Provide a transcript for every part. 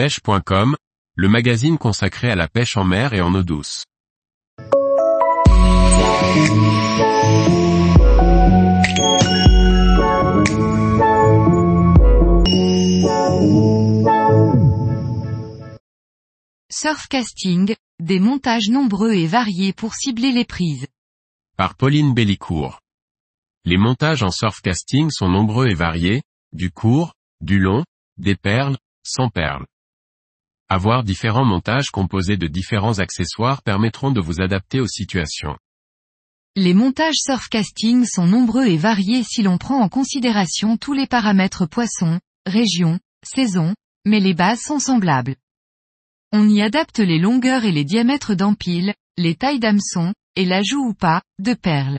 pêche.com, le magazine consacré à la pêche en mer et en eau douce. Surfcasting, des montages nombreux et variés pour cibler les prises. Par Pauline Bellicourt. Les montages en surfcasting sont nombreux et variés, du court, du long, des perles, sans perles. Avoir différents montages composés de différents accessoires permettront de vous adapter aux situations. Les montages surfcasting sont nombreux et variés si l'on prend en considération tous les paramètres poisson, région, saison, mais les bases sont semblables. On y adapte les longueurs et les diamètres d'empile, les tailles d'hameçon, et l'ajout ou pas, de perles.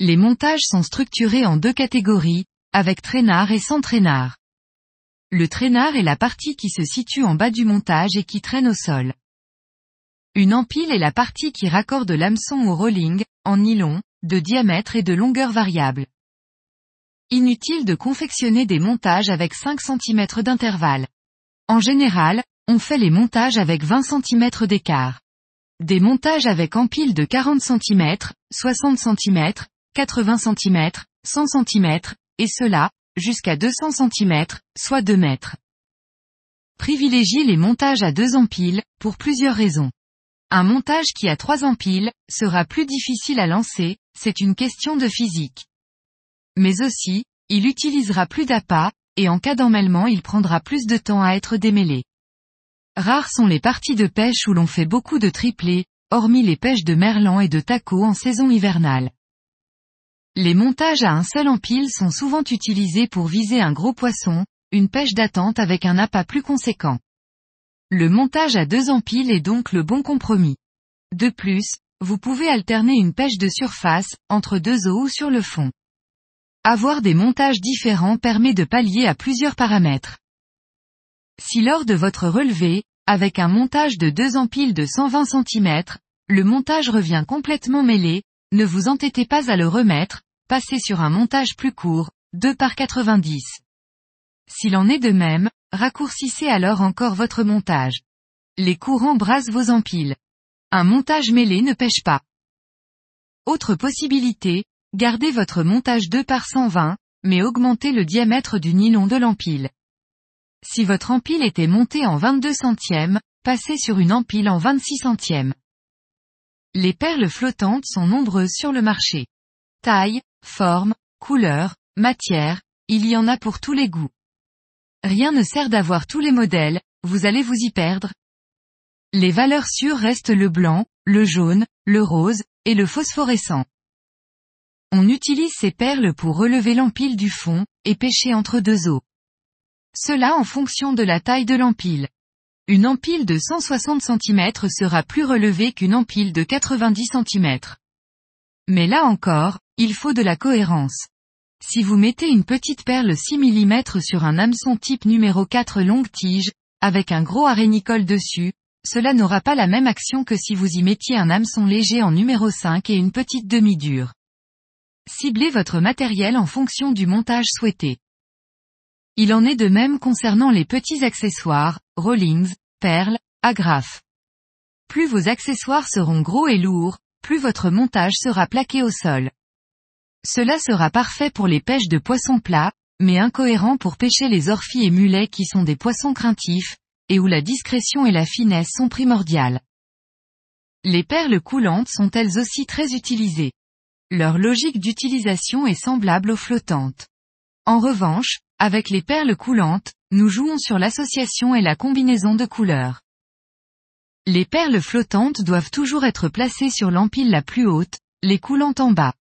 Les montages sont structurés en deux catégories, avec traînard et sans traînard. Le traînard est la partie qui se situe en bas du montage et qui traîne au sol. Une empile est la partie qui raccorde l'hameçon au rolling, en nylon, de diamètre et de longueur variable. Inutile de confectionner des montages avec 5 cm d'intervalle. En général, on fait les montages avec 20 cm d'écart. Des montages avec empile de 40 cm, 60 cm, 80 cm, 100 cm, et cela, jusqu'à 200 cm, soit 2 mètres. Privilégiez les montages à deux empiles, pour plusieurs raisons. Un montage qui a trois empiles, sera plus difficile à lancer, c'est une question de physique. Mais aussi, il utilisera plus d'appât, et en cas d'emmêlement il prendra plus de temps à être démêlé. Rares sont les parties de pêche où l'on fait beaucoup de triplés, hormis les pêches de merlan et de taco en saison hivernale. Les montages à un seul empile sont souvent utilisés pour viser un gros poisson, une pêche d'attente avec un appât plus conséquent. Le montage à deux empiles est donc le bon compromis. De plus, vous pouvez alterner une pêche de surface, entre deux eaux ou sur le fond. Avoir des montages différents permet de pallier à plusieurs paramètres. Si lors de votre relevé, avec un montage de deux empiles de 120 cm, le montage revient complètement mêlé, ne vous entêtez pas à le remettre, passez sur un montage plus court, 2 par 90. S'il en est de même, raccourcissez alors encore votre montage. Les courants brassent vos empiles. Un montage mêlé ne pêche pas. Autre possibilité, gardez votre montage 2 par 120, mais augmentez le diamètre du nylon de l'empile. Si votre empile était monté en 22 centièmes, passez sur une empile en 26 centièmes. Les perles flottantes sont nombreuses sur le marché. Taille, forme, couleur, matière, il y en a pour tous les goûts. Rien ne sert d'avoir tous les modèles, vous allez vous y perdre. Les valeurs sûres restent le blanc, le jaune, le rose, et le phosphorescent. On utilise ces perles pour relever l'empile du fond, et pêcher entre deux eaux. Cela en fonction de la taille de l'empile. Une empile de 160 cm sera plus relevée qu'une empile de 90 cm. Mais là encore, il faut de la cohérence. Si vous mettez une petite perle 6 mm sur un hameçon type numéro 4 longue tige, avec un gros arénicole dessus, cela n'aura pas la même action que si vous y mettiez un hameçon léger en numéro 5 et une petite demi-dure. Ciblez votre matériel en fonction du montage souhaité. Il en est de même concernant les petits accessoires, rollings, perles, agrafes. Plus vos accessoires seront gros et lourds, plus votre montage sera plaqué au sol. Cela sera parfait pour les pêches de poissons plats, mais incohérent pour pêcher les orphies et mulets qui sont des poissons craintifs, et où la discrétion et la finesse sont primordiales. Les perles coulantes sont elles aussi très utilisées. Leur logique d'utilisation est semblable aux flottantes. En revanche, avec les perles coulantes, nous jouons sur l'association et la combinaison de couleurs. Les perles flottantes doivent toujours être placées sur l'empile la plus haute, les coulantes en bas.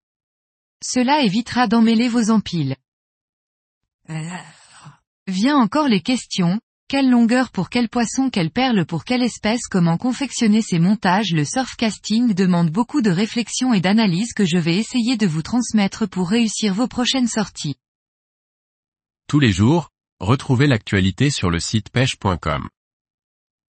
Cela évitera d'emmêler vos empiles. Vient encore les questions, quelle longueur pour quel poisson, quelle perle pour quelle espèce, comment confectionner ces montages Le surfcasting demande beaucoup de réflexion et d'analyse que je vais essayer de vous transmettre pour réussir vos prochaines sorties. Tous les jours, retrouvez l'actualité sur le site pêche.com.